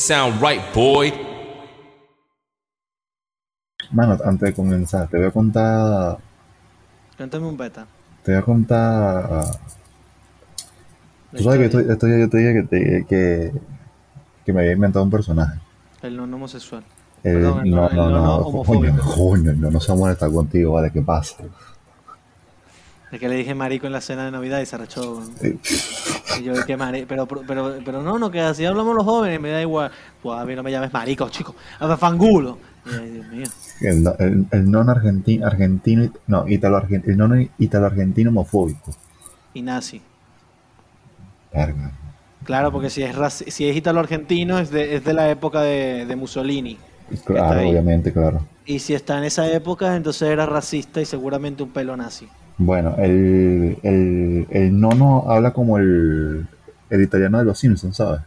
Sound right, boy. Mano, antes de comenzar, te voy a contar. Cuéntame un beta. Te voy a contar. Tú sabes que esto, yo te dije que, te- que, que me había inventado un personaje. El no homosexual. El- Perdón, el no, no- no, no no, homofóbico. coño, coño, no, no se molesta contigo, vale, ¿qué pasa? Es que le dije marico en la cena de Navidad y se arrechó. Y yo, ¿qué marico? Pero, pero, pero no, no, que así hablamos los jóvenes, me da igual. Pues a mí no me llames marico, chico. A fangulo. Y, ay, Dios mío. El, el, el non argentino, argentino, no, italo argentino, el non italo argentino homofóbico. Y nazi. Claro, porque si es, si es italo-argentino es de, es de la época de, de Mussolini. Claro, obviamente, claro. Y si está en esa época, entonces era racista y seguramente un pelo nazi. Bueno, el, el, el nono habla como el, el italiano de los Simpsons, ¿sabes?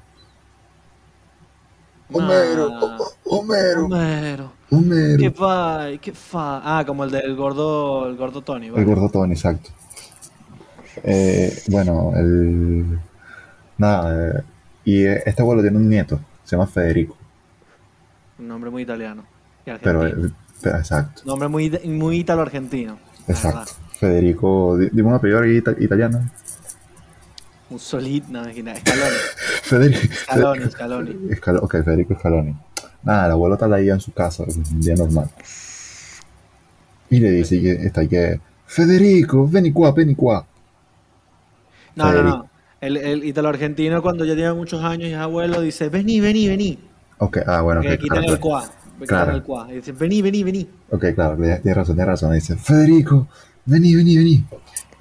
Homero, Ah, Ho- Homero, Homero. Homero. ¿Qué fa? ¿Qué fa? Ah, como el del gordo, el gordo Tony. El vale. gordo Tony, exacto. Eh, bueno, el... Nada, eh, y este abuelo tiene un nieto, se llama Federico, Un nombre muy italiano. Y pero, argentino. eh, pero- exacto, Nombre muy, muy italo-argentino. exacto. Federico, di- dime un apellido ita- italiano. Mussolini, no, Scaloni. Federico. Scaloni, Scaloni. Escal- ok, Federico Scaloni. Nada, el abuelo está ahí en su casa, es un día normal. Y le dice que está ahí que, Federico, vení qua, vení qua. No, no, Federico. no. El, el italo-argentino cuando ya tiene muchos años y es abuelo dice, vení, vení, vení. Ok, ah, bueno, Que ok, quitan claro, el quitan Claro. el cuá. Y dicen, vení, vení, vení. ok, claro, tienes razón, tienes razón. Dice, Federico, vení, vení, vení.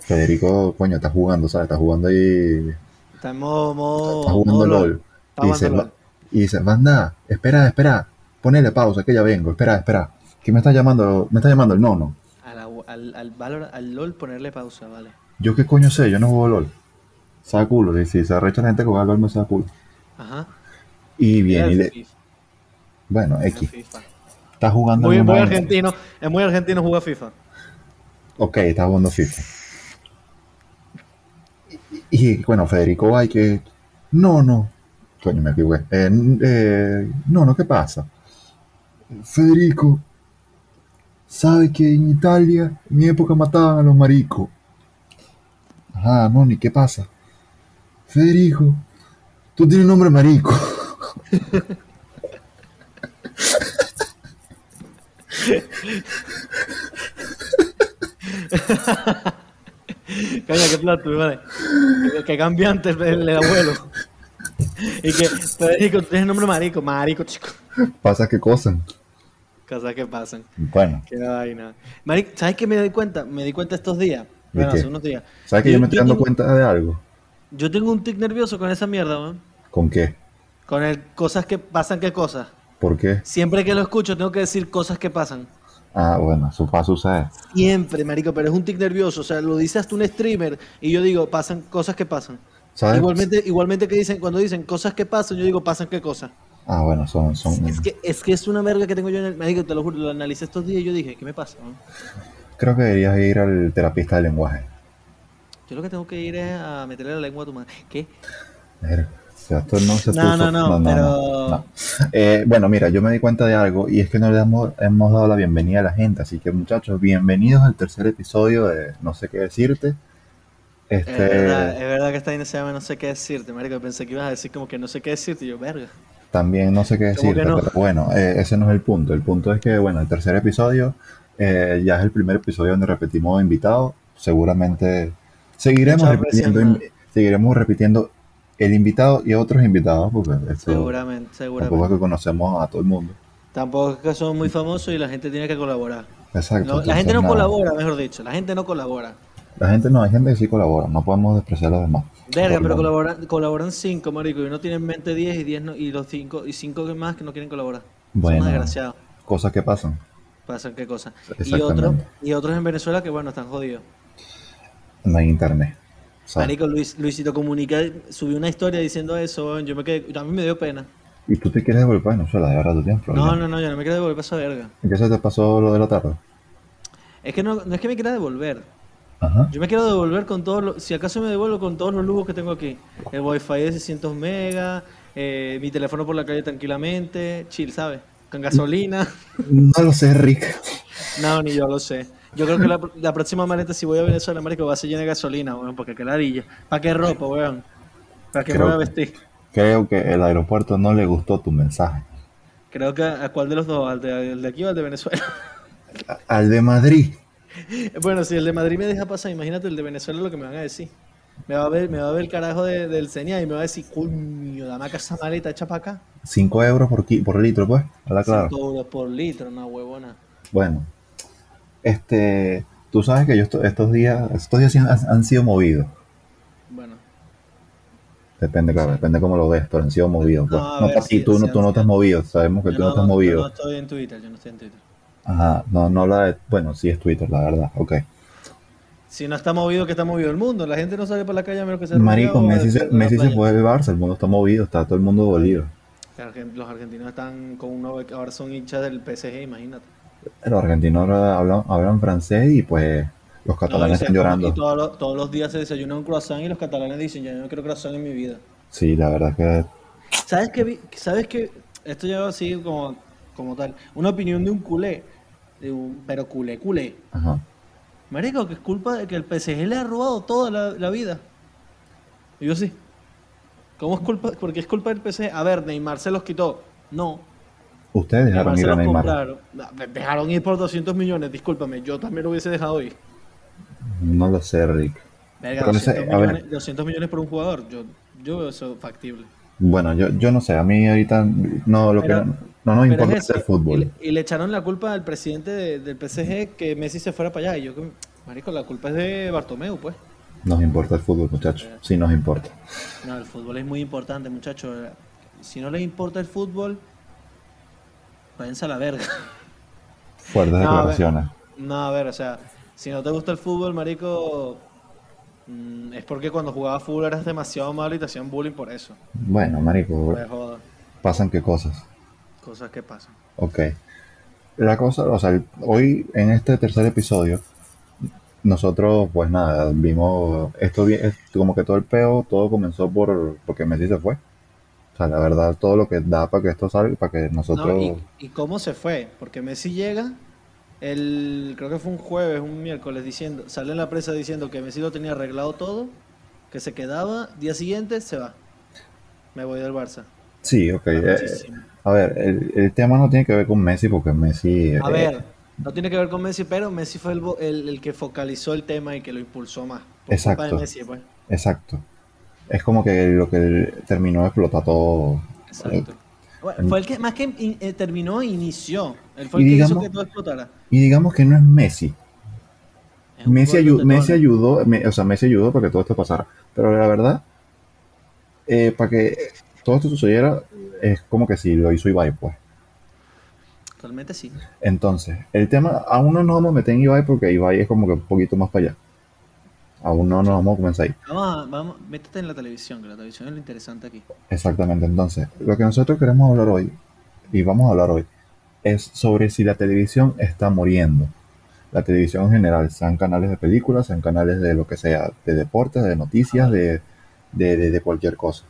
Federico, coño, está jugando, ¿sabes? Está jugando ahí, Está en modo, modo, está jugando modo LOL. Está Y dice, "Va- y dice, Banda, espera, espera, ponele pausa, que ya vengo, espera, espera. Que me está llamando, me está llamando el nono. Al, agu- al, al, valor- al LOL ponerle pausa, vale. Yo qué coño sé, yo no juego LOL. Sabe culo, y si se arrecha la gente que juega LOL me sabe culo. Ajá. Y bien, y le, FIFA, bueno, X, está jugando Muy, muy argentino, es muy argentino jugar FIFA. Ok, está jugando FIFA. Y, y, bueno, Federico va y que. No, no. Coño, me equivoqué. Eh, eh, no, no, ¿qué pasa? Federico, ¿sabe que en Italia en mi época mataban a los maricos? Ajá, no, ni qué pasa. Federico, tú tienes nombre marico. Qué plato, vale. Que, que cambiante el, el abuelo. Y que, Federico, tú tienes nombre marico, marico, chico. ¿Pasa qué cosa? Cosas que pasan. Bueno, Qué vaina. Marico, ¿sabes qué me doy cuenta? Me di cuenta estos días. ¿De Bueno, hace unos días. ¿sabes que yo, me estoy dando tengo, cuenta de algo? yo tengo un tic nervioso con esa mierda, weón. ¿Con qué? Con el cosas que pasan, ¿qué cosas? ¿Por qué? Siempre que lo escucho tengo que decir cosas que pasan. Ah, bueno, eso va a suceder. Siempre, marico, pero es un tic nervioso. O sea, lo dice hasta un streamer y yo digo, pasan cosas que pasan. ¿Sabes? Igualmente, igualmente que dicen, cuando dicen cosas que pasan, yo digo, pasan qué cosas. Ah, bueno, son, son. Es que, es que es una verga que tengo yo en el. Marico, te lo juro, lo analicé estos días y yo dije, ¿qué me pasa? no? Creo que deberías ir al terapista de lenguaje. Yo lo que tengo que ir es a meterle la lengua a tu madre. ¿Qué? Verga, esto no se No, puso- no, no, pero- no. Eh, bueno, mira, yo me di cuenta de algo y es que no le hemos, hemos dado la bienvenida a la gente. Así que, muchachos, bienvenidos al tercer episodio de No sé qué decirte. Es verdad, Este, es verdad que esta vaina se llama no sé qué decirte, marico. Pensé que ibas a decir como que no sé qué decirte y yo, verga. también no sé qué ¿Cómo que decirte, no? pero bueno, eh, ese no es el punto. El punto es que, bueno, el tercer episodio eh, ya es el primer episodio donde repetimos invitados. Seguramente seguiremos repitiendo, seguiremos repitiendo el invitado y otros invitados, porque esto Seguramente, tampoco es seguramente. que conocemos a todo el mundo. Tampoco es que somos muy famosos y la gente tiene que colaborar. Exacto. No, la gente no nada. colabora, mejor dicho. La gente no colabora. La gente no, hay gente que sí colabora, no podemos despreciar a los demás. Verga, pero colaboran, colaboran cinco, marico, y uno tiene en mente 10 y 10 no, y los cinco y cinco más que no quieren colaborar. Bueno. Son desgraciados. Cosas que pasan. Pasan qué cosa. Y otros, y otros en Venezuela que bueno, están jodidos. No hay internet. ¿Sabes? Marico, Luis, Luisito Comunica subió una historia diciendo eso, yo me quedé, a mí me dio pena. Y tú te quieres devolver para Venezuela, de verdad, tú tienes No, problemas. no, no, yo no me quiero devolver esa verga. ¿En qué se te pasó lo de la tarde? Es que no, no es que me quiera devolver. Ajá. Yo me quiero devolver con todos los, si acaso me devuelvo con todos los lujos que tengo aquí. El wifi de 600 megas, eh, mi teléfono por la calle tranquilamente, chill, ¿sabes? Con gasolina. No lo sé, Rick. No, ni yo lo sé. Yo creo que la, la próxima maleta, si voy a Venezuela, marico, va a ser llena de gasolina, weón, porque qué ladilla. ¿Para qué ropa, weón? ¿Para qué me Creo voy a que- vestir? Creo que el aeropuerto no le gustó tu mensaje. Creo que a cuál de los dos, al de, al de aquí o al de Venezuela. A- Al de Madrid. bueno, si el de Madrid me deja pasar, imagínate el de Venezuela lo que me van a decir. Me va a ver, me va a ver el carajo de- del CENIA y me va a decir, coño, dame acá esa maleta hecha para acá. 5 euros por, litro, pues. Habla claro. 5 euros por litro, una huevona. Bueno, este, tú sabes que yo esto- estos días, estos días han, han sido movidos. Bueno, Depende, claro, depende cómo lo ves, pero han sido movidos. Pues. No, No, ver, sí, tú, sí no, tú no te has movido, sabemos que yo tú no, no, te has yo movido. no estoy en Twitter, yo no estoy en Twitter. Ajá, no, no la de, bueno, sí es Twitter, la verdad, ok. Si no está movido, que está movido el mundo. La gente no sale por la calle a menos que se Marico, Messi, se, Messi se fue del Barça, el mundo está movido, está todo el mundo dolido. Los argentinos están con uno, ahora son hinchas del PSG, imagínate. Los argentinos hablan, hablan francés y pues los catalanes están llorando. Y todos los, todos los días se desayuna un croissant y los catalanes dicen, yo no quiero croissant en mi vida. Sí, la verdad que ¿Sabes qué? ¿Sabes qué? Esto ya así como, como tal. Una opinión de un culé. de un- pero culé, culé. ajá. Marico, que es culpa de que el PSG le ha robado toda la, la vida. Y yo sí. ¿Cómo es culpa? Porque es culpa del PSG. A ver, Neymar se los quitó. No. Ustedes dejaron ir a Neymar. compraron. De- Dejaron ir por 200 millones, discúlpame. Yo también lo hubiese dejado ir. No lo sé, Rick. Verga, Pero no sé, 200, millones, 200 millones por un jugador. Yo, yo veo eso factible. Bueno, yo, yo no sé, a mí ahorita no, lo Pero- que no, no nos importa es es el fútbol. Y le, y le echaron la culpa al presidente de- del PSG que Messi se fuera para allá. Y yo, que, marico, la culpa es de Bartomeu, pues. Nos importa el fútbol, muchachos. Sí nos importa. No, el fútbol es muy importante, muchachos. Si no les importa el fútbol, váyanse a la verga. Fuertes No, a ver. declaraciones. No, a ver, o sea, si no te gusta el fútbol, marico, mm, es porque cuando jugabas fútbol eras demasiado malo y te hacían bullying por eso. Bueno, marico, Me joda. pasan qué cosas. Cosas que pasan. Ok. La cosa, o sea, el- hoy en este tercer episodio, nosotros, pues nada, vimos esto como que todo el peo, todo comenzó por porque Messi se fue. O sea, la verdad, todo lo que da para que esto salga, para que nosotros. No, y, y cómo se fue? Porque Messi llega, el, creo que fue un jueves, un miércoles, diciendo, sale en la prensa diciendo que Messi lo tenía arreglado todo, que se quedaba, día siguiente se va. Me voy del Barça. Sí, ok. eh, a ver, el, el tema no tiene que ver con Messi, porque Messi. A eh, ver, no tiene que ver con Messi, pero Messi fue el, el, el que focalizó el tema y que lo impulsó más. Por culpa de Exacto. Messi, pues. Exacto. Es como que lo que terminó de explotar todo. Exacto. Bueno, fue el que más que in- eh, terminó e inició. Él fue Y el que hizo que todo explotara. Y digamos que no es Messi. Es Messi, ayu- Messi ayudó, me- o sea, Messi ayudó para que todo esto pasara. Pero la verdad, eh, para que todo esto sucediera, es como que si lo hizo Ibai, pues. Realmente sí. Entonces, el tema, aún no nos vamos a meter en Ibai porque Ibai es como que un poquito más para allá. Aún no nos vamos a comenzar ahí. Vamos, a- vamos, métete en la televisión, que la televisión es lo interesante aquí. Exactamente. Entonces, lo que nosotros queremos hablar hoy, y vamos a hablar hoy, es sobre si la televisión está muriendo. La televisión en general, sean canales de películas, sean canales de lo que sea, de deportes, de noticias, de, de, de- de cualquier cosa.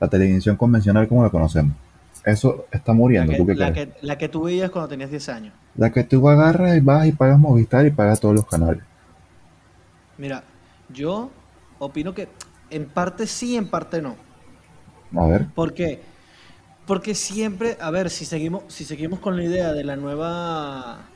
La televisión convencional como la conocemos. Eso está La muriendo. que, ¿Tú qué la, que, la que tú veías cuando tenías 10 años. La que tú agarras y vas y pagas Movistar y pagas todos los canales. Mira, yo opino que en parte sí, en parte no. A ver. ¿Por qué? Porque siempre, a ver, si seguimos, si seguimos con la idea de la nueva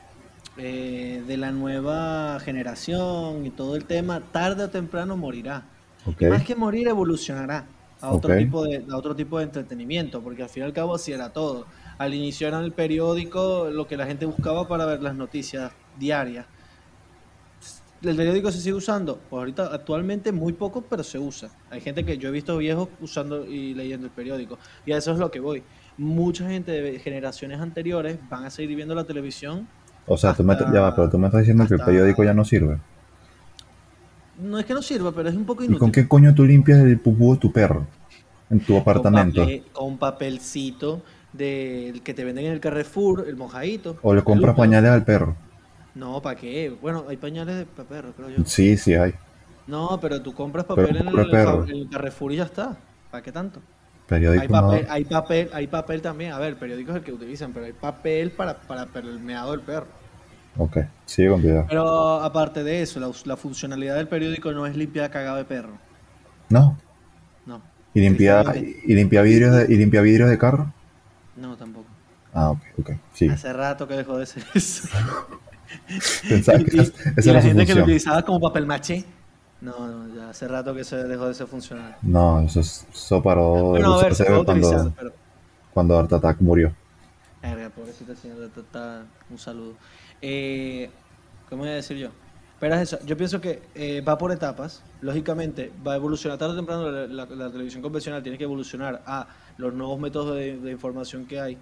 eh, de la nueva generación y todo el tema, tarde o temprano morirá. Ok. Y más que morir, evolucionará a otro, tipo de, a otro tipo de entretenimiento, porque al fin y al cabo así era todo. Al inicio era el periódico lo que la gente buscaba para ver las noticias diarias. ¿El periódico se sigue usando? Pues ahorita actualmente muy poco, pero se usa. Hay gente que yo he visto viejos usando y leyendo el periódico. Y a eso es lo que voy. Mucha gente de generaciones anteriores van a seguir viendo la televisión. O sea, tú me, hasta- ya va, pero tú me estás diciendo que el periódico ya no sirve. No es que no sirva, pero es un poco ¿Y inútil. con qué coño tú limpias el pupú de tu perro? En tu apartamento. Con, papel- con papelcito del que te venden en el Carrefour, el mojadito. O le compras pañales al perro. No, ¿para qué? Bueno, hay pañales de pa' perro, creo yo. Sí, sí hay. No, pero tú compras papel en el, perro. en el Carrefour y ya está. ¿Para qué tanto? Periódico Hay no- papel, hay papel, hay papel también. A ver, periódico es el que utilizan, pero hay papel para, para, para el meado del perro. Ok, sigue con idea. Pero aparte de eso, la, la funcionalidad del periódico no es limpiar cagado de perro. No. No. ¿Y limpia, y limpia vidrios de, y limpia vidrios de carro? No, tampoco. Ah, ok, ok. Sigue. Hace rato que dejó de ser eso. Pensaba que y, esa, y la era su gente que lo utilizaba como papel maché. No, no, ya hace rato que se dejó de ser funcional. No, eso, es- eso paró de Bueno, a ver, se utilizar, cuando, pero... cuando Art Attack murió. Verga, pobrecita señora Tata, un saludo. Eh, ¿Cómo voy a decir yo? Pero es eso, yo pienso que eh, va por etapas, lógicamente va a evolucionar tarde o temprano, la, la- la televisión convencional tiene que evolucionar a los nuevos métodos de, de información que hay,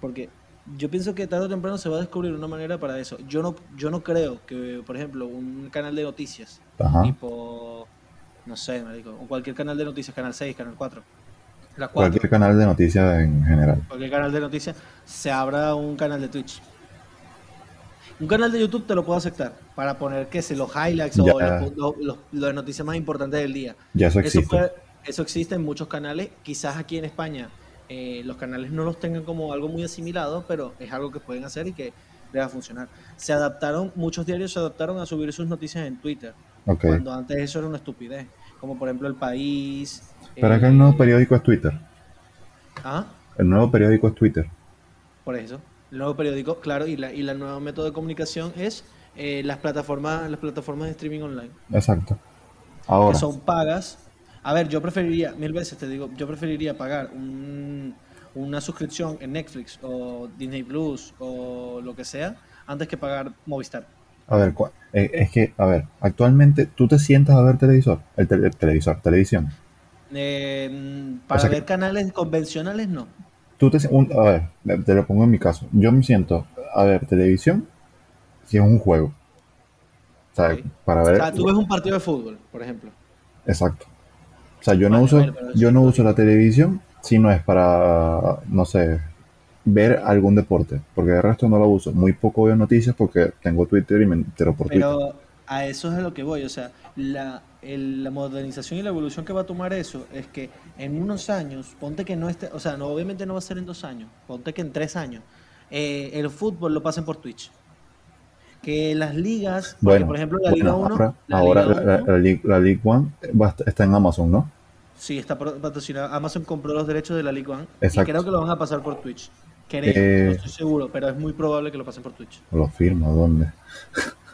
porque yo pienso que tarde o temprano se va a descubrir una manera para eso. Yo no, yo no creo que, por ejemplo, un canal de noticias, Ajá. tipo, no sé, marico, o cualquier canal de noticias, Canal 6, Canal 4, la 4, Cualquier canal de noticias en general. cualquier canal de noticias, se abra un canal de Twitch. Un canal de YouTube te lo puedo aceptar para poner que se los highlights o los, los- los- las noticias más importantes del día. Ya eso Eso, existe. puede- eso existe en muchos canales. Quizás aquí en España eh, los canales no los tengan como algo muy asimilado, pero es algo que pueden hacer y que les va a funcionar. Se adaptaron, muchos diarios se adaptaron a subir sus noticias en Twitter, Ok. cuando antes eso era una estupidez. Como por ejemplo El País. Pero es eh, que el nuevo periódico es Twitter. ¿ah? El nuevo periódico es Twitter. Por eso. El nuevo periódico, claro, y la, y la nuevo método de comunicación es eh, las plataformas, las plataformas de streaming online, Exacto. Ahora, que son pagas. A ver, yo preferiría, mil veces te digo, yo preferiría pagar un- una suscripción en Netflix o Disney Plus o lo que sea, antes que pagar Movistar. a ver, eh, es que, a ver, actualmente tú te sientas a ver televisor, el, tele- televisor, televisión. Eh, para sea que- ver canales convencionales, no. Tú te, un- a ver, te- te lo pongo en mi caso. Yo me siento a ver televisión si es un juego. O sea, para O ver. sea, tú ves un partido de fútbol, por ejemplo. Exacto. O sea, yo no Vale, uso, vale, yo no uso la televisión si no es para, no sé, ver algún deporte, porque de resto no lo uso. Muy poco veo noticias porque tengo Twitter y me entero por Twitter. Pero a eso es a lo que voy, o sea, la, el- la modernización y la evolución que va a tomar eso es que en unos años, ponte que no esté, o sea, no, obviamente no va a ser en dos años, ponte que en tres años, eh, el fútbol lo pasen por Twitch. Que las ligas, porque, Bueno, por ejemplo, la bueno, Liga 1, ahora, la ahora Liga la, la- 1 la League, la League One va a est- está en Amazon, ¿no? sí está patrocinada, Amazon compró los derechos de la Liga 1 Exacto. y creo que lo van a pasar por Twitch. Creo, Eh, no estoy seguro, pero es muy probable que lo pasen por Twitch. Lo firmo, ¿dónde?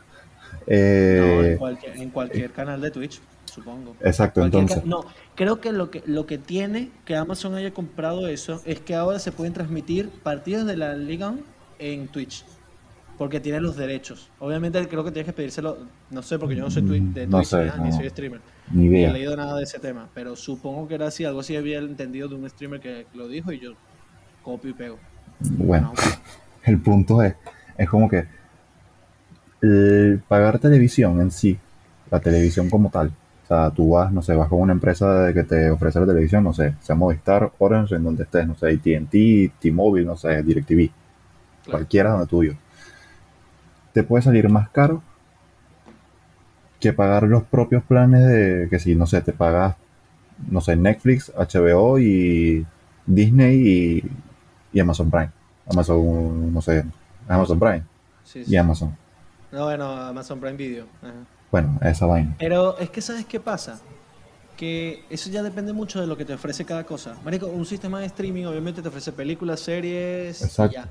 No, Eh, en cualquier, en cualquier canal de Twitch, supongo. exacto, entonces. no, creo que lo que lo que tiene que Amazon haya comprado eso es que ahora se pueden transmitir partidos de la Liga en Twitch. Porque tiene los derechos. Obviamente creo que tienes que pedírselo, no sé, porque yo no soy twi- de no Twitch sé, ni no. soy streamer. Ni Ni he leído nada de ese tema, pero supongo que era así, algo así había entendido de un streamer que lo dijo y yo copio y pego. Bueno, No, el punto es, es como que el pagar televisión en sí, la televisión como tal, o sea, tú vas, no sé, vas con una empresa de que te ofrece la televisión, no sé, sea Movistar, Orange, en donde estés, no sé, AT&T, T-Mobile, no sé, DirecTV, claro. cualquiera donde tú vivas. Te puede salir más caro que pagar los propios planes de que si, no sé, te pagas, no sé, Netflix, HBO y Disney y, y Amazon Prime. Amazon, no sé, Amazon Prime Sí, sí. y Amazon. No, bueno, Amazon Prime Video. Ajá. Bueno, esa vaina. Pero es que, ¿sabes qué pasa? Que eso ya depende mucho de lo que te ofrece cada cosa. Marico, un sistema de streaming obviamente te ofrece películas, series Exacto. y ya.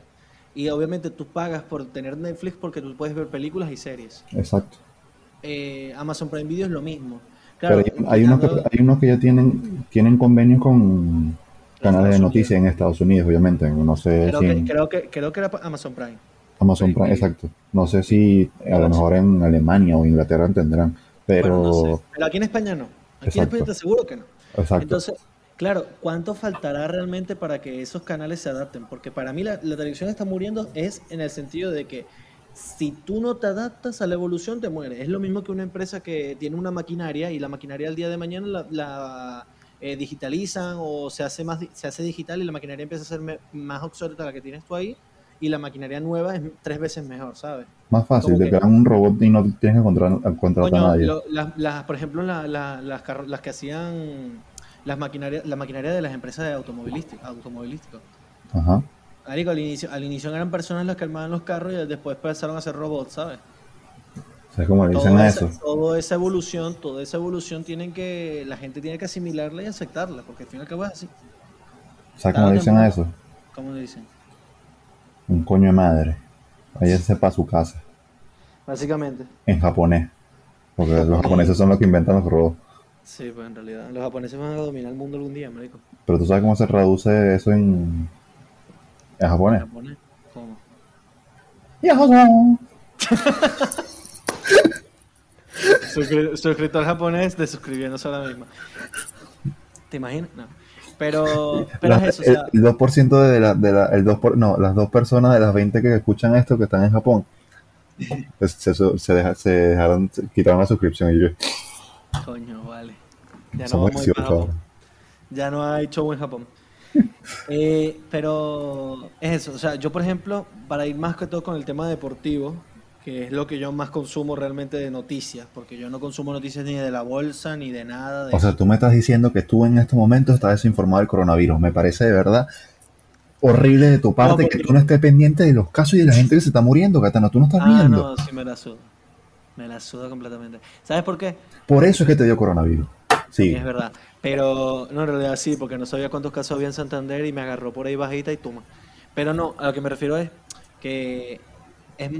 Y obviamente tú pagas por tener Netflix porque tú puedes ver películas y series. Exacto. Eh, Amazon Prime Video es lo mismo. Claro, Pero hay, hay unos que, hay unos que ya tienen, tienen convenios con canales de noticias en Estados Unidos, obviamente. No sé creo, si que, en creo, que, creo que era Amazon Prime. Amazon Prime exacto. No sé si a lo mejor en Alemania o Inglaterra tendrán, pero Bueno, no sé. Pero aquí en España no. Aquí Exacto. en España te aseguro que no. exacto. Entonces, claro, ¿cuánto faltará realmente para que esos canales se adapten? Porque para mí la, la televisión está muriendo es en el sentido de que si tú no te adaptas a la evolución, te mueres. Es lo mismo que una empresa que tiene una maquinaria y la maquinaria al día de mañana la, la, eh, digitalizan o se hace, más, se hace digital y la maquinaria empieza a ser me- más obsoleta la que tienes tú ahí y la maquinaria nueva es tres veces mejor, ¿sabes? Más fácil, te crean un robot y no tienes que contratar, contratar a nadie. lo- las, las- por ejemplo, la- las que hacían las maquinarias, la maquinaria de las empresas de automovilística, automovilístico. Ajá. Marico, al inicio, al inicio eran personas las que armaban los carros y después pasaron a ser robots, ¿sabes? ¿Sabes cómo le dicen Toda a esa, eso? toda esa evolución, toda esa evolución tienen que, la gente tiene que asimilarla y aceptarla, porque al fin y al cabo es así. ¿Sabes cómo le dicen a eso? ¿Cómo le dicen? Un coño de madre. Váyase para su casa. Básicamente. En japonés. Porque los japoneses son los que inventan los robots. Sí, pues en realidad los japoneses van a dominar el mundo algún día, marico. Pero tú sabes cómo se traduce eso en, en japonés. Japonés. ¿Cómo? Suscri- suscriptor japonés de suscribiéndose ahora mismo. ¿Te imaginas? No. Pero, pero La- es eso, o sea, el 2% de, la, de la, el 2 por- no, las dos personas de las 20 que escuchan esto que están en Japón pues, se, se, deja- se dejaron, se quitaron la suscripción y yo, coño, vale. Ya no vamos a ir para 18 Japón. Ya no hay show en Japón. Eh, pero es eso, o sea, yo por ejemplo, para ir más que todo con el tema deportivo, que es lo que yo más consumo realmente de noticias, porque yo no consumo noticias ni de la bolsa ni de nada de O sea, eso. tú me estás diciendo que tú en estos momentos estás desinformado del coronavirus. Me parece de verdad horrible de tu parte porque- que tú no estés pendiente de los casos y de la gente que se está muriendo, Catana. Tú no estás Ah, viendo. no, sí me la suda. Me la suda completamente. ¿Sabes por qué? Por eso es que te dio coronavirus. Sí. Es verdad. Pero no, en realidad sí, porque no sabía cuántos casos había en Santander y me agarró por ahí bajita y toma. Pero no, a lo que me refiero es que es,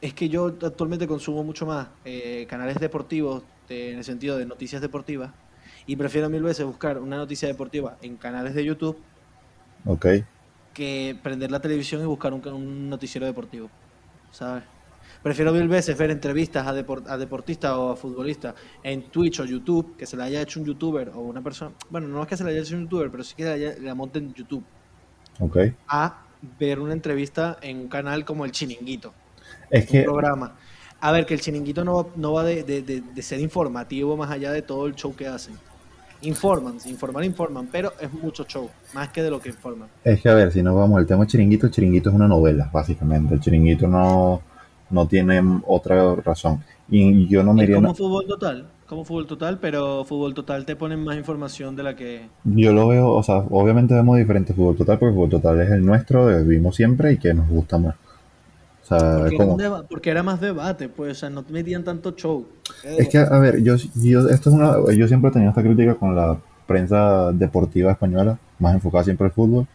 es que yo actualmente consumo mucho más eh, canales deportivos de- en el sentido de noticias deportivas y prefiero mil veces buscar una noticia deportiva en canales de YouTube Ok. que prender la televisión y buscar un, un noticiero deportivo, ¿sabes? Prefiero mil veces ver entrevistas a, depor- a deportistas o a futbolistas en Twitch o YouTube, que se la haya hecho un youtuber o una persona, bueno, no es que se la haya hecho un youtuber, pero sí que la, haya- la monte en YouTube, Ok. a ver una entrevista en un canal como El Chiringuito, Es un que programa. A ver, que El Chiringuito no va, no va de, de- de- de ser informativo más allá de todo el show que hacen. Informan, informar, informan, pero es mucho show, más que de lo que informan. Es que, a ver, si nos vamos al tema chiringuito, el chiringuito es una novela, básicamente. El chiringuito no, no tiene otra razón. Y yo no me iría. como fútbol total, como fútbol total, pero fútbol total te ponen más información de la que... Yo lo veo, o sea, obviamente vemos diferente fútbol total, porque fútbol total es el nuestro, que vimos siempre y que nos gusta más. O sea, Porque era, como. deba- porque era más debate, pues, o sea, no metían tanto show. Es que, a ver, yo, yo, esto es una, yo siempre he tenido esta crítica con la prensa deportiva española, más enfocada siempre al fútbol,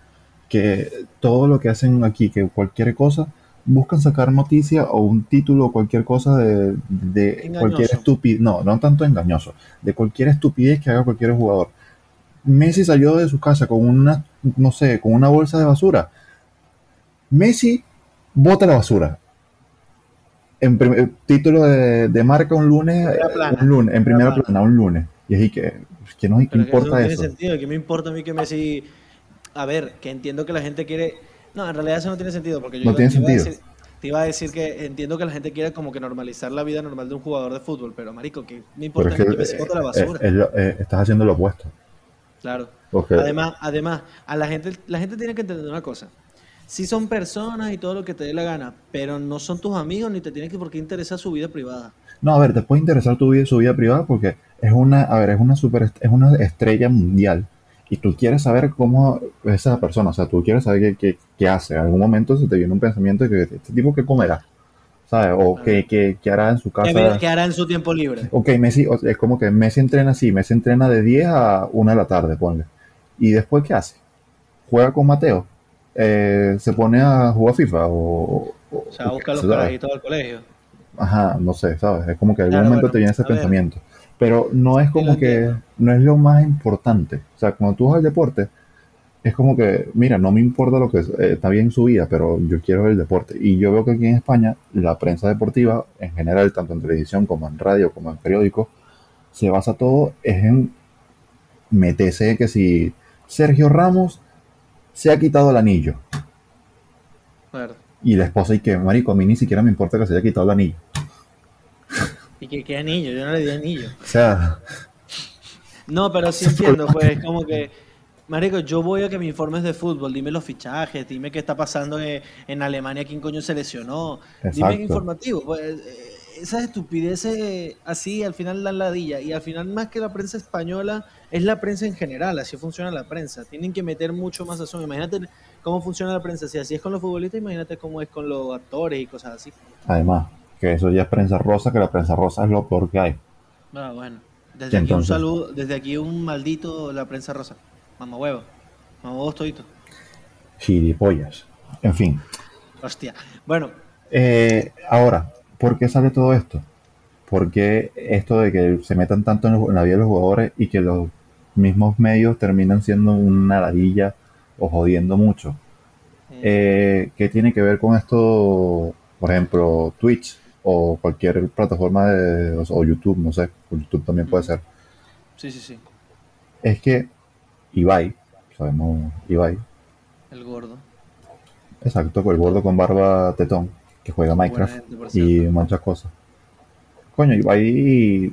que todo lo que hacen aquí, que cualquier cosa, buscan sacar noticia o un título o cualquier cosa de, de Engañoso. cualquier estupidez, no, no tanto engañoso, de cualquier estupidez que haga cualquier jugador. Messi salió de su casa con una, no sé, con una bolsa de basura. Messi bota la basura. En eh, título de, de marca un lunes, eh, un lunes, en primera plana, un lunes. Y así que, ¿qué nos qué Pero que eso no importa tiene eso? sentido, ¿qué me importa a mí que Messi... A ver, que entiendo que la gente quiere... No, en realidad eso no tiene sentido, porque yo No iba- tiene te iba a sentido. decir- te iba a decir que entiendo que la gente quiere como que normalizar la vida normal de un jugador de fútbol, pero marico, que me Pero importa es que que Messi eh, la eh, basura. eh, estás haciendo lo opuesto. Claro. Además, además, a la gente, la gente tiene que entender una cosa. Sí son personas y todo lo que te dé la gana, pero no son tus amigos ni te tiene que por qué interesar su vida privada. No, a ver, te puede interesar tu vida, su vida privada porque es una, a ver, es una super, es una estrella mundial y tú quieres saber cómo es esa persona, o sea, tú quieres saber qué, qué, qué hace. En algún momento se te viene un pensamiento de que este tipo qué comerá, ¿sabes? O Claro. qué, qué, qué hará en su ¿Qué, casa. qué hará en su tiempo libre? Ok, Messi, o sea, es como que Messi entrena así, Messi entrena de 10 a 1 de la tarde, ponle. ¿Y después qué hace? ¿Juega con Mateo? Eh, ¿Se pone a jugar FIFA? O, O sea, busca los carajitos del colegio. Ajá, no sé, ¿sabes? Es como que en algún Claro, momento bueno, te viene ese a ver. Pero no es como que, no es lo más importante. O sea, cuando tú vas al deporte, es como que, mira, no me importa lo que es, eh, está bien su vida, pero yo quiero ver el deporte. Y yo veo que aquí en España, la prensa deportiva, en general, tanto en televisión como en radio, como en periódicos, se basa todo es en meterse que si Sergio Ramos se ha quitado el anillo. Claro. Y la esposa, y que, marico, a mí ni siquiera me importa que se haya quitado el anillo. ¿Y que qué anillo? Yo no le di anillo. O sea, No, pero sí entiendo, pues, como que, marico, yo voy a que me informes de fútbol, dime los fichajes, dime qué está pasando en, en Alemania, quién coño se lesionó, dime Exacto. informativo, pues, eh, esas estupideces así al final dan ladilla. Y al final, más que la prensa española, es la prensa en general. Así funciona la prensa. Tienen que meter mucho más sazón. Imagínate cómo funciona la prensa. Si así es con los futbolistas, imagínate cómo es con los actores y cosas así. Además, que eso ya es prensa rosa, que la prensa rosa es lo peor que hay. Ah, bueno. Desde aquí un saludo, desde aquí un maldito la prensa rosa. Mamá huevo. Mamá huevos todito. Gilipollas. En fin. Hostia. Bueno. Eh, ahora, ¿por qué sale todo esto? Porque esto de que se metan tanto en, la vida de los jugadores y que los mismos medios terminan siendo una ladilla o jodiendo mucho. Eh, ¿Qué tiene que ver con esto? Por ejemplo, Twitch o cualquier plataforma de, o, YouTube, no sé, YouTube también puede ser. Sí, sí, sí. Es que Ibai, sabemos Ibai. El gordo. Exacto, el gordo con barba tetón, que juega Minecraft y muchas cosas. Coño, Ibai,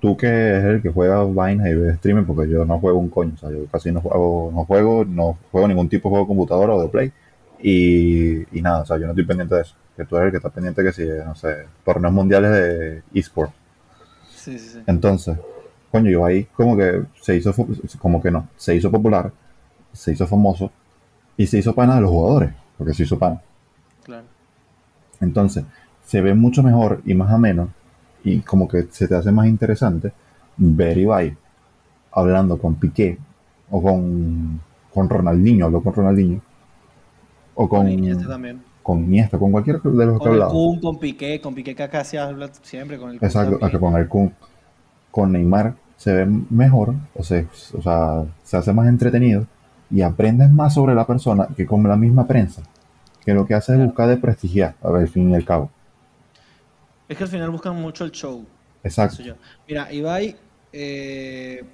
tú que es el que juega Vine y ves streaming, porque yo no juego un coño, o sea, yo casi no juego, no juego, no juego ningún tipo de juego de computadora o de play. Y, y nada, o sea, yo no estoy pendiente de eso que tú eres el que está pendiente que si, no sé, torneos mundiales de eSport. Sí, sí, sí. Entonces, coño, yo ahí como que se hizo, como que no, se hizo popular, se hizo famoso y se hizo pana de los jugadores, porque se hizo pana. Claro. Entonces, se ve mucho mejor y más ameno y como que se te hace más interesante ver Ibai hablando con Piqué o con, con Ronaldinho, habló con Ronaldinho o con, con también con Iniesta, con cualquier de los que hablado. Con el Kun, con Piqué, con Piqué que acá se habla siempre, con el Kun Exacto, con el Kun. Con Neymar se ve mejor, o sea, o sea, se hace más entretenido y aprendes más sobre la persona que con la misma prensa, que lo que hace es buscar de prestigiar, a ver, al fin y al cabo. Es que al final buscan mucho el show. Exacto. Mira, Ibai, eh,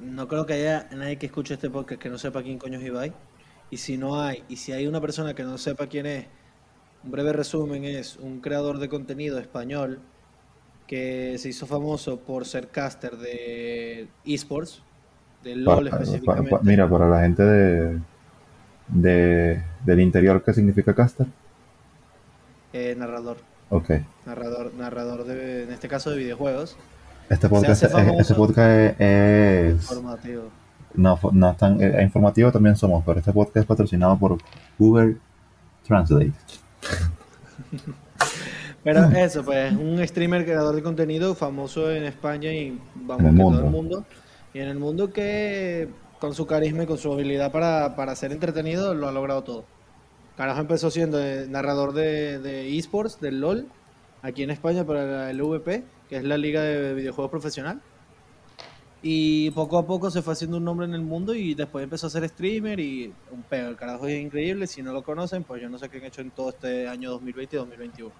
no creo que haya nadie que escuche este podcast que no sepa quién coño es Ibai. Y si no hay, y si hay una persona que no sepa quién es, un breve resumen es un creador de contenido español que se hizo famoso por ser caster de esports, de LOL específicamente. mira, para la gente de, de, del interior, ¿qué significa caster? Eh, narrador. Ok. Narrador, narrador de, en este caso de videojuegos. Este podcast, es, este podcast es, informativo. No, no tan eh, informativo también somos, pero este podcast es patrocinado por Google Translate. Pero eso, pues, un streamer creador de contenido famoso en España y vamos en todo el mundo. Y en el mundo que con su carisma y con su habilidad para, ser entretenido lo ha logrado todo. Carajo empezó siendo narrador de, de esports, del LOL, aquí en España para el VP, que es la liga de videojuegos profesional. Y poco a poco se fue haciendo un nombre en el mundo y después empezó a ser streamer y un pedo. El carajo es increíble. Si no lo conocen, pues yo no sé qué han hecho en todo este año 2020 y 2021.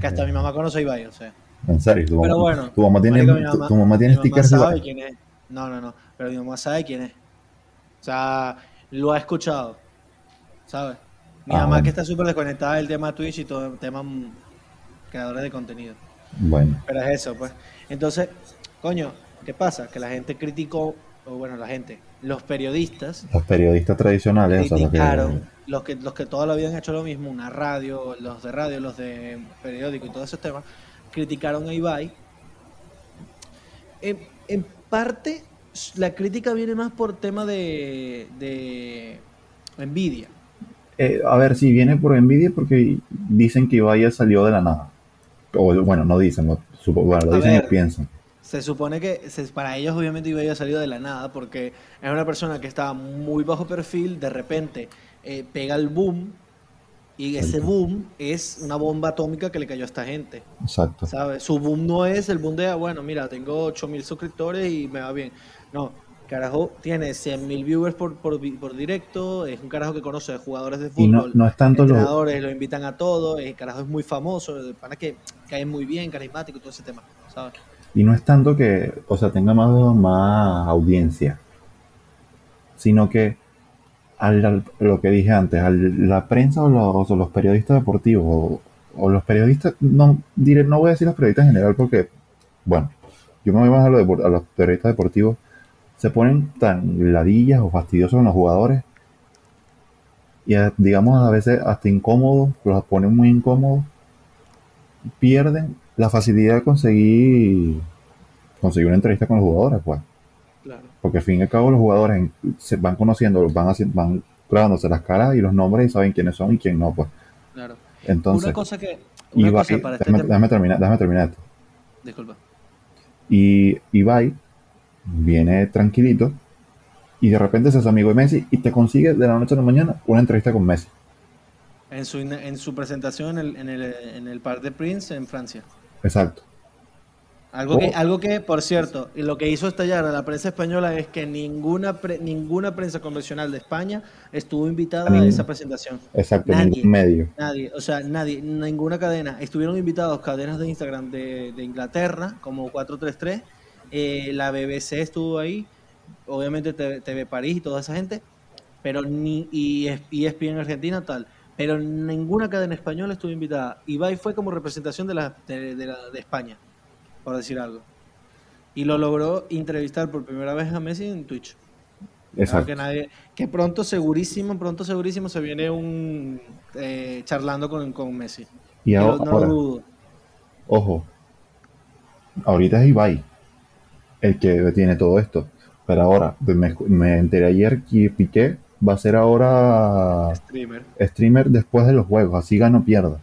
Que hasta mi mamá conoce a Ibai, o sea. En serio, tu, pero bueno, tu mamá tiene, tu, mamá tiene stickers sabe quién es. No, no, no. Pero mi mamá sabe quién es. O sea, lo ha escuchado. ¿Sabes? Mi ah, mamá que está súper desconectada del tema Twitch y todo el tema creadores de contenido. Bueno. Pero es eso, pues. Entonces, coño, ¿Qué pasa? Que la gente criticó, o bueno, la gente, los periodistas. Los periodistas tradicionales. Criticaron, los, que... los que toda la vida han hecho lo mismo, una radio, los de radio, los de periódico y todos esos temas, criticaron a Ibai. En, parte, la crítica viene más por tema de, de envidia. Eh, a ver, si viene por envidia porque dicen que Ibai ya salió de la nada. O bueno, no dicen, bueno, lo dicen y piensan. Se supone que para ellos obviamente iba a salido de la nada porque es una persona que estaba muy bajo perfil, de repente eh, pega el boom y ese boom es una bomba atómica que le cayó a esta gente. Exacto. ¿Sabes? Su boom no es el boom de, ah, bueno, mira, tengo 8000 suscriptores y me va bien. No, carajo tiene 100.000 viewers por, por, directo, es un carajo que conoce jugadores de fútbol, no, es tanto entrenadores, lo... invitan a todos, el carajo es muy famoso, para que cae muy bien, carismático, todo ese tema, ¿sabes? Y no es tanto que, o sea, tenga más, más audiencia, sino que al, lo que dije antes, a la prensa o los, periodistas deportivos, o, los periodistas, no, diré, no voy a decir los periodistas en general porque, bueno, yo me voy más a, los periodistas deportivos, se ponen tan ladillas o fastidiosos con los jugadores y digamos a veces hasta incómodos, los ponen muy incómodos, pierden la facilidad de conseguir, conseguir una entrevista con los jugadores, pues. Claro. Porque al fin y al cabo los jugadores se van conociendo, van, haciendo, van grabándose las caras y los nombres y saben quiénes son y quién no, pues. Claro. Entonces, una cosa que. Una Ibai, cosa para este déjame, tema. déjame terminar, déjame terminar esto. Disculpa. Y Ibai viene tranquilito y de repente se hace amigo de Messi y te consigue de la noche a la mañana una entrevista con Messi. En su, en su presentación en el, en, el, en el Parc de Prince en Francia. Exacto. Algo, que, Oh. algo que, por cierto, y lo que hizo estallar a la prensa española es que ninguna, pre- ninguna prensa convencional de España estuvo invitada a esa presentación. Exacto, Nadie. ningún medio. Nadie, o sea, nadie, ninguna cadena. Estuvieron invitados cadenas de Instagram de, de Inglaterra, como 433. eh, la BBC estuvo ahí, obviamente TV, TV París y toda esa gente, pero ni y ESPN Argentina tal. Pero ninguna cadena española estuvo invitada. Ibai fue como representación de, la, de, de la- de España, por decir algo. Y lo logró entrevistar por primera vez a Messi en Twitch. Claro Exacto. que, nadie, que pronto, segurísimo, pronto, segurísimo se viene un eh, charlando con, con Messi. Y ahora, no lo dudo. ojo, ahorita es Ibai el que detiene todo esto. Pero ahora, me, me enteré ayer que Piqué va a ser ahora Streamer. streamer después de los juegos, así gano o pierda.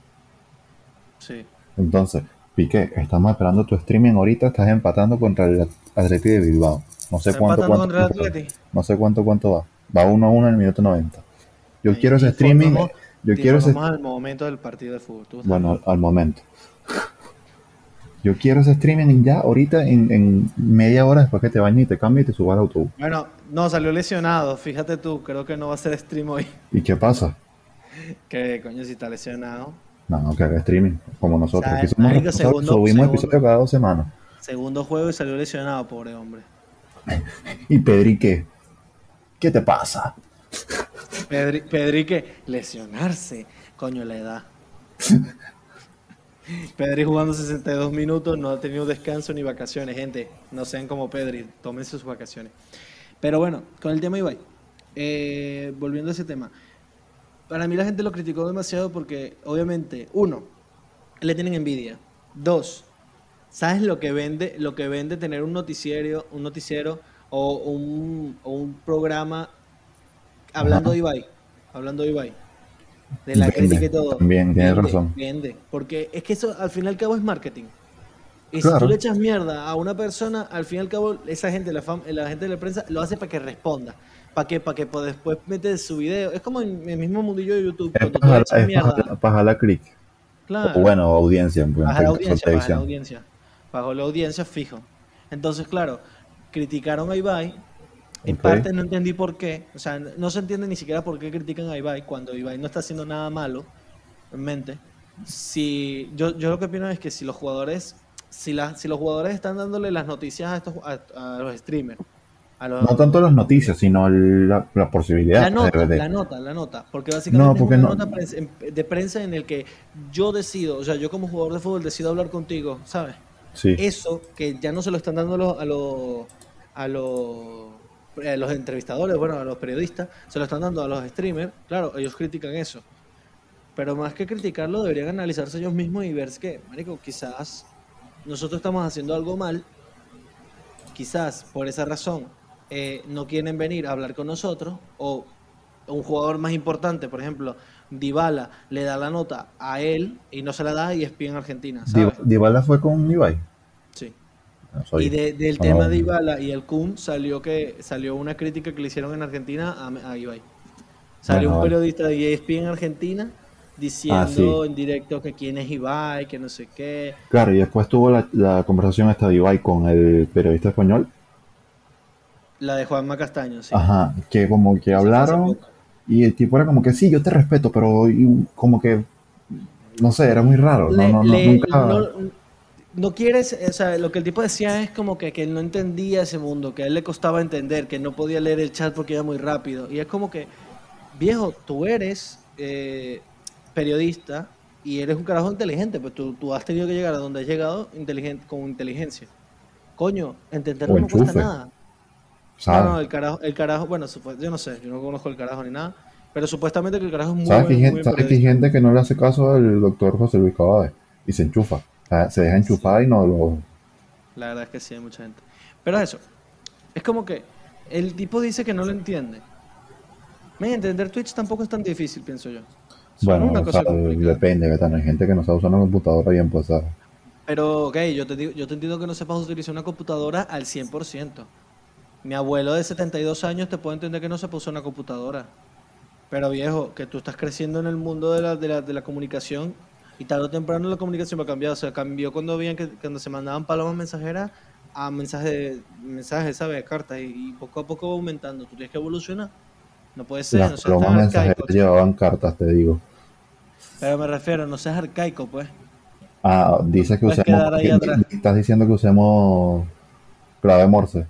Sí. Entonces, Piqué, estamos esperando tu streaming ahorita, estás empatando contra el Atleti de Bilbao. No sé cuánto, empatando cuánto, contra el Atleti. no sé cuánto, cuánto va. Va 1 a 1 en el minuto 90. Yo quiero ese streaming, yo quiero ese, al momento del partido de fútbol. ¿Tú estás- bueno, al momento. Yo quiero ese streaming ya ahorita en, en media hora después que te bañes y te cambies y te subas al autobús. Bueno, no, salió lesionado. Fíjate tú, creo que no va a ser stream hoy. ¿Y qué pasa? Que coño, si está lesionado. No, no, que haga streaming, como nosotros. O sea, Aquí somos marico, segundo- subimos segundo- episodio cada dos semanas. Segundo juego y salió lesionado, pobre hombre. ¿Y Pedri qué? ¿Qué te pasa? Pedri, Pedri que lesionarse, coño, la edad. Pedri jugando 62 minutos, no ha tenido descanso ni vacaciones, gente. No sean como Pedri, tómense sus vacaciones. Pero bueno, con el tema Ibai, eh, volviendo a ese tema, para mí la gente lo criticó demasiado porque, obviamente, uno, le tienen envidia. Dos, ¿sabes lo que vende, lo que vende tener un noticiero, un noticiero o un, o un programa hablando de Ibai? Hablando de Ibai. De la Vende, crítica y todo. también, tienes Vende, razón. Vende. Porque es que eso al fin y al cabo es marketing. Y si Claro. tú le echas mierda a una persona, al fin y al cabo, esa gente, la, fam- la gente de la prensa, lo hace para que responda. Para que, para que pues, después mete su video. Es como en el mismo mundillo de YouTube. Es para, es mierda. para, para jalar clic. Claro. O bueno, audiencia. en Baja la en audiencia, baja la audiencia. La audiencia fijo. Entonces, claro, criticaron a Ibai. En parte no entendí por qué. O sea, no se entiende ni siquiera por qué critican a Ibai cuando Ibai no está haciendo nada malo en mente. Si, yo, yo lo que opino es que si los jugadores, si, la, si los jugadores están dándole las noticias a, estos, a, a los streamers, a los, No tanto las noticias, sino la, la posibilidad la nota, de- la nota, la nota, porque básicamente No, porque es una no- nota de prensa en el que yo decido, o sea, yo como jugador de fútbol decido hablar contigo, ¿sabes? Sí, Eso que ya no se lo están dando a los, a los, a los, a los entrevistadores, bueno, a los periodistas, se lo están dando a los streamers, claro, ellos critican eso. Pero más que criticarlo, deberían analizarse ellos mismos y ver que, marico, quizás nosotros estamos haciendo algo mal, quizás por esa razón eh, no quieren venir a hablar con nosotros, o un jugador más importante, por ejemplo, Dybala, le da la nota a él y no se la da y es en Argentina, ¿sabes? Dybala fue con Ibai. Soy- Y de- del no, tema de Ibala y el Kun salió que salió una crítica que le hicieron en Argentina a, a Ibai. Salió Bueno, un periodista de ESPN en Argentina diciendo Ah, sí. en directo que quién es Ibai, que no sé qué. Claro, y después tuvo la, la conversación esta de Ibai con el periodista español. La de Juanma Castaño, sí. Ajá, que como que hablaron y el tipo era como que sí, yo te respeto, pero como que, no sé, era muy raro. No, Le- no, no, le- nunca... no- no quieres, o sea, lo que el tipo decía es como que, que él no entendía ese mundo, que a él le costaba entender, que no podía leer el chat porque iba muy rápido. Y es como que, viejo, tú eres eh, periodista y eres un carajo inteligente, pues tú, tú has tenido que llegar a donde has llegado inteligente, con inteligencia. Coño, entenderlo no cuesta nada. no, el carajo, el carajo, bueno, yo no sé, yo no conozco el carajo ni nada, pero supuestamente que el carajo es muy ¿Sabes buen- muy sabes que gente que no le hace caso al doctor José Luis Cabade y se enchufa? Se deja enchufar y no lo... La verdad es que sí, hay mucha gente. Pero eso, es como que el tipo dice que no lo entiende. Entender Twitch tampoco es tan difícil, pienso yo. Solo Bueno, una o sea, depende, Betano. Hay gente que no sabe usar una computadora bien, pues, ¿sabes? Pero, ok, yo te, digo, yo te entiendo que no sepas utilizar una computadora al 100%. Mi abuelo de 72 años te puede entender que no sepa usar una computadora. Pero viejo, que tú estás creciendo en el mundo de la, de la, de la comunicación y tarde o temprano la comunicación va a cambiar. O sea, cambió cuando veían que cuando se mandaban palomas mensajeras a mensajes, mensajes, ¿sabes? Cartas y, y poco a poco va aumentando. Tú tienes que evolucionar. No puede ser, no Las seas palomas mensajeras llevaban cartas, te digo. Pero me refiero, no seas arcaico, pues. Ah, dices que usemos... ahí atrás. Estás diciendo que usemos clave Morse.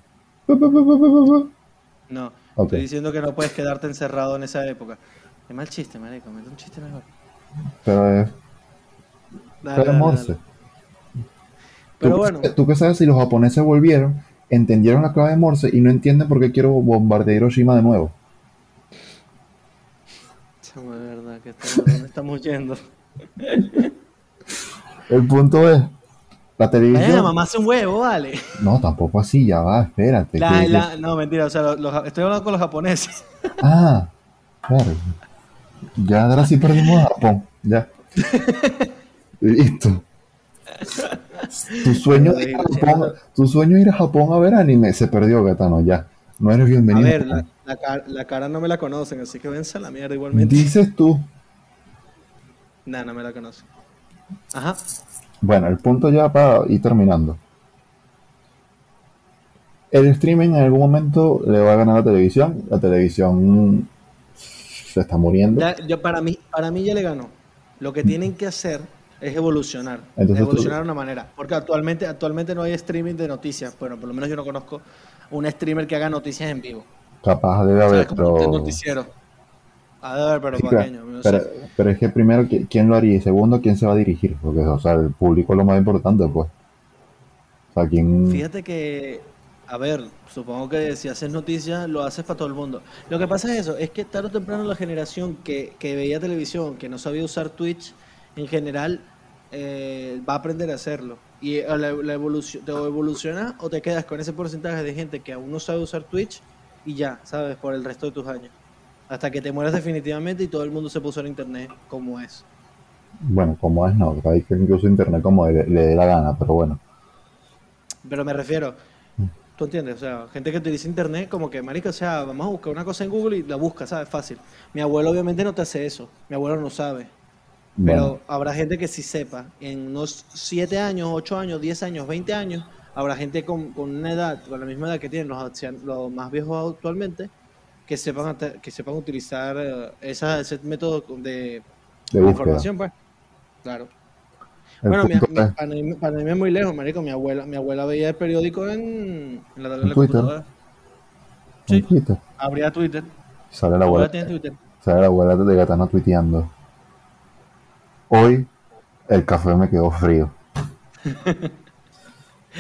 No, Ok. estoy diciendo que no puedes quedarte encerrado en esa época. Es mal chiste, marico, mete un chiste mejor. Pero es Dale, clave dale, Morse. ¿Tú, Pero qué bueno, ¿Tú qué sabes si los japoneses volvieron, entendieron la clave de Morse y no entienden por qué quiero bombardear Hiroshima de nuevo? chamo, de verdad, que estamos, ¿dónde estamos yendo? El punto es, la televisión... mamarse un huevo, vale. No, tampoco así, ya va, espérate. La- que- la- no, mentira, o sea, los- los- estoy hablando con los japoneses. Ah, claro. Ya ahora sí perdimos a Japón. Ya. Listo. Tu sueño, de ir a Japón, tu sueño de ir a Japón a ver anime se perdió, Gatano, ya. No eres A bienvenido. ver, la, la cara, la cara no me la conocen, así que vense a la mierda igualmente. Dices tú. Nah, no me la conocen. Ajá. Bueno, el punto ya para ir terminando. El streaming en algún momento le va a ganar a la televisión. La televisión se está muriendo. Ya, yo, para, mí, para mí ya le ganó. Lo que tienen que hacer es evolucionar. Entonces evolucionar de una manera. Porque actualmente, actualmente no hay streaming de noticias. Bueno, por lo menos yo no conozco un streamer que haga noticias en vivo. Capaz debe haber, un pero... noticiero. A ver, pero Sí, claro, pequeño. no pero, sé. pero es que primero, ¿qui- ¿quién lo haría? Y segundo, ¿quién se va a dirigir? Porque, o sea, el público es lo más importante, pues. O sea, ¿quién...? Fíjate que, a ver, supongo que si haces noticias lo haces para todo el mundo. Lo que pasa es eso, es que tarde o temprano la generación que, que veía televisión, que no sabía usar Twitch, en general eh, va a aprender a hacerlo. Y eh, la, la evolución, te o evolucionas o te quedas con ese porcentaje de gente que aún no sabe usar Twitch y ya, ¿sabes? Por el resto de tus años. Hasta que te mueras definitivamente y todo el mundo se puso en internet como es. Bueno, como es, no. Hay que incluso internet como le, le dé la gana, pero bueno. Pero me refiero, ¿tú entiendes? O sea, gente que utiliza internet como que, marica, o sea, vamos a buscar una cosa en Google y la busca, ¿sabes? Fácil. Mi abuelo obviamente no te hace eso. Mi abuelo no sabe. Pero habrá gente que sí sepa. En unos 7 años, 8 años, 10 años, 20 años, habrá gente con, con una edad, con la misma edad que tienen los, los más viejos actualmente, que sepan, que sepan utilizar eh, esa- ese método de, información, pues. Claro. El Bueno, mi, mi- para, mí, para mí es muy lejos, marico. Mi abuela, mi abuela veía el periódico en, en la, en la Twitter. computadora. Sí, Twitter. abría Twitter. Sale la abuela abuela, tiene Twitter. sale la abuela de Gatano tuiteando. Hoy el café me quedó frío.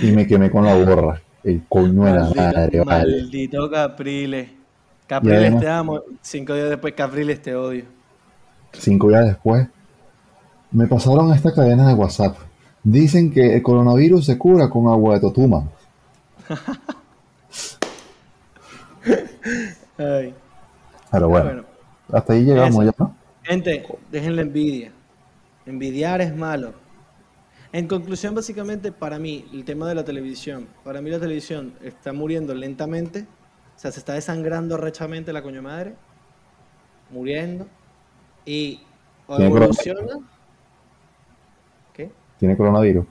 y me quemé con la borra. El coño de la madre, vale. maldito Capriles. Capriles además- te amo. Cinco días después, Capriles te odio. Cinco días después, me pasaron esta cadena de WhatsApp. Dicen que el coronavirus se cura con agua de totuma. Ay, Pero bueno, bueno. hasta ahí llegamos Eso. ya, ¿no? Gente, dejen la envidia. Envidiar es malo. En conclusión, básicamente, para mí, el tema de la televisión, para mí la televisión está muriendo lentamente, o sea, se está desangrando rechamente la coño madre, muriendo, y o Tiene evoluciona. ¿Qué? Tiene coronavirus.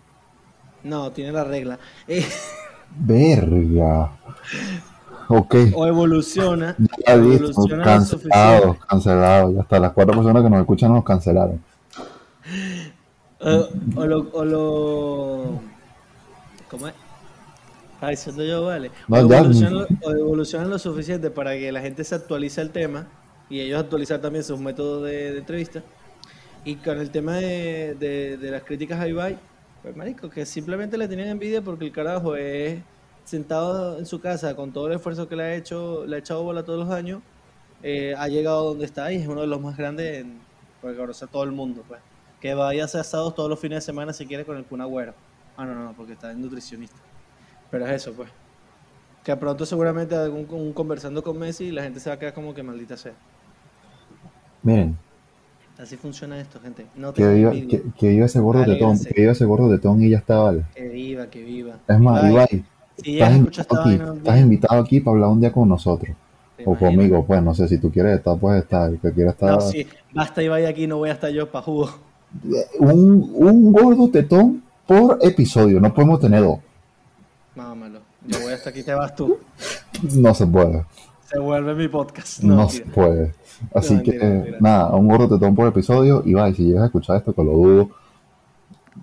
No, tiene la regla. Eh, Verga. Ok. o evoluciona, Ya evoluciona cancelado, cancelado. Ya está. Las cuatro personas que nos escuchan nos cancelaron. O, o lo, o lo. ¿Cómo es? Ay, siendo yo, vale. O, evolucionan, lo- o evolucionan lo suficiente para que la gente se actualice el tema y ellos actualizar también sus métodos de, de entrevista. Y con el tema de, de- de las críticas a Ibai, pues marico, que simplemente le tenían envidia porque el carajo es sentado en su casa con todo el esfuerzo que le ha hecho, le ha echado bola todos los años, eh, ha llegado donde está y es uno de los más grandes en, porque todo el mundo, pues. Que vaya a hacer asados todos los fines de semana si quiere con el Kun Agüero. Ah, no, no, no, porque está en nutricionista. Pero es eso, pues. Que pronto seguramente algún un conversando con Messi y la gente se va a quedar como que maldita sea. Miren, Así funciona esto, gente. No que viva, que, que viva ese gordo tetón, Alégrese. que viva ese gordo tetón y ya está, vale. Que viva, que viva. Es más, Ibai, Ibai, si estás invitado aquí, vaina, estás invitado aquí para hablar un día con nosotros. O imagino. conmigo, pues, no sé, si tú quieres estar, puedes estar. El que quiera estar. No, sí, basta Ibai aquí, no voy a estar yo para jugo. Un, un gordo tetón por episodio, no podemos tener dos. Mámalo. Yo voy hasta aquí, te vas tú. No se puede, Se vuelve mi podcast. no, No, se puede. Así No, que, mentira, mentira. nada, un gordo tetón por episodio. Y va, y si llegas a escuchar esto, que lo dudo,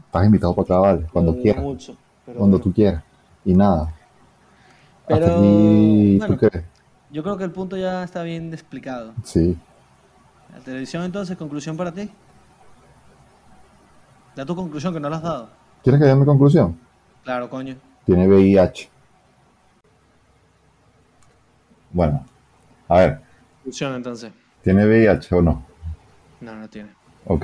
estás invitado para acá, vale, cuando Pero quieras, mucho, pero cuando bueno. tú quieras. Y nada. Pero, Hasta aquí, bueno. ¿tú qué? Yo creo que el punto ya está bien explicado. Sí. La televisión, entonces, conclusión para ti. Da tu conclusión que no la has dado. ¿Quieres que dé mi conclusión? Claro, coño. Tiene VIH. Bueno, a ver, Conclusión, entonces. ¿tiene VIH o no? No, no tiene.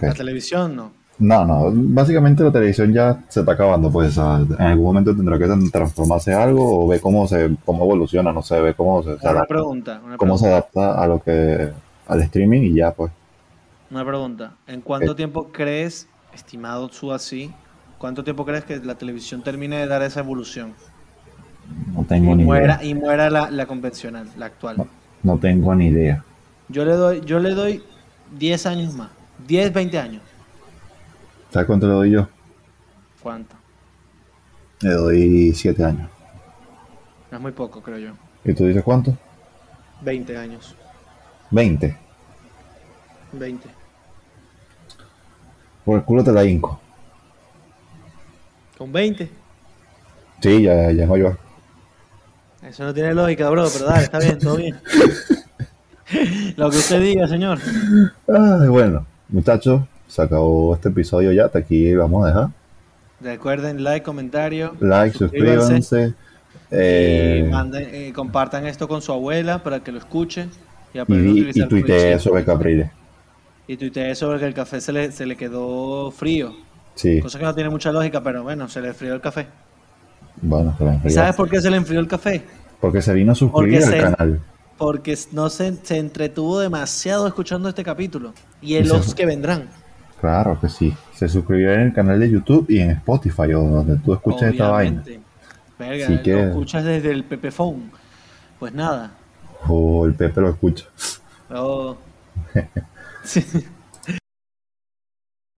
La televisión, no. No, no, básicamente la televisión ya se está acabando, pues en algún momento tendrá que transformarse en algo o ver cómo se cómo evoluciona, no sé, ver cómo se, se Una adapta, pregunta, una cómo se adapta a lo que al streaming y ya pues. una pregunta. ¿En cuánto Eh. tiempo crees, estimado tú así, cuánto tiempo crees que la televisión termine de dar esa evolución? No tengo Y ni muera, idea. y muera la, la convencional, la actual. No, no tengo ni idea. Yo le doy, yo le doy 10 años más. 10, 20 años. ¿Sabes cuánto le doy yo? ¿Cuánto? Le doy 7 años. Es muy poco, creo yo. ¿Y tú dices cuánto? 20 años. 20. 20. Por el culo te la hinco. ¿Con 20? Sí, ya, ya es mayor. Eso no tiene lógica, bro, pero dale, está bien, todo bien. Lo que usted diga, señor. Ay, bueno, muchachos, se acabó este episodio ya. Hasta aquí vamos a dejar. Recuerden, like, comentario. Like, suscríbanse. Eh, y manden, eh, compartan esto con su abuela para que lo escuche. Y y, y tuitee sobre Capriles. Y tuitee sobre que el café se le, se le quedó frío. Sí, Cosa que no tiene mucha lógica, pero bueno, se le enfrió el café. bueno, se ¿Y enfrió. sabes por qué se le enfrió el café? Porque se vino a suscribir Porque al se- canal. Porque no se, se entretuvo demasiado escuchando este capítulo. Y Y en los que vendrán. Claro que sí. Se suscribió en el canal de YouTube y en Spotify, o donde tú escuches esta vaina. Verga, Así que- lo escuchas desde el Pepe Phone. Pues nada. O el Pepe lo escucha. Oh. Sí.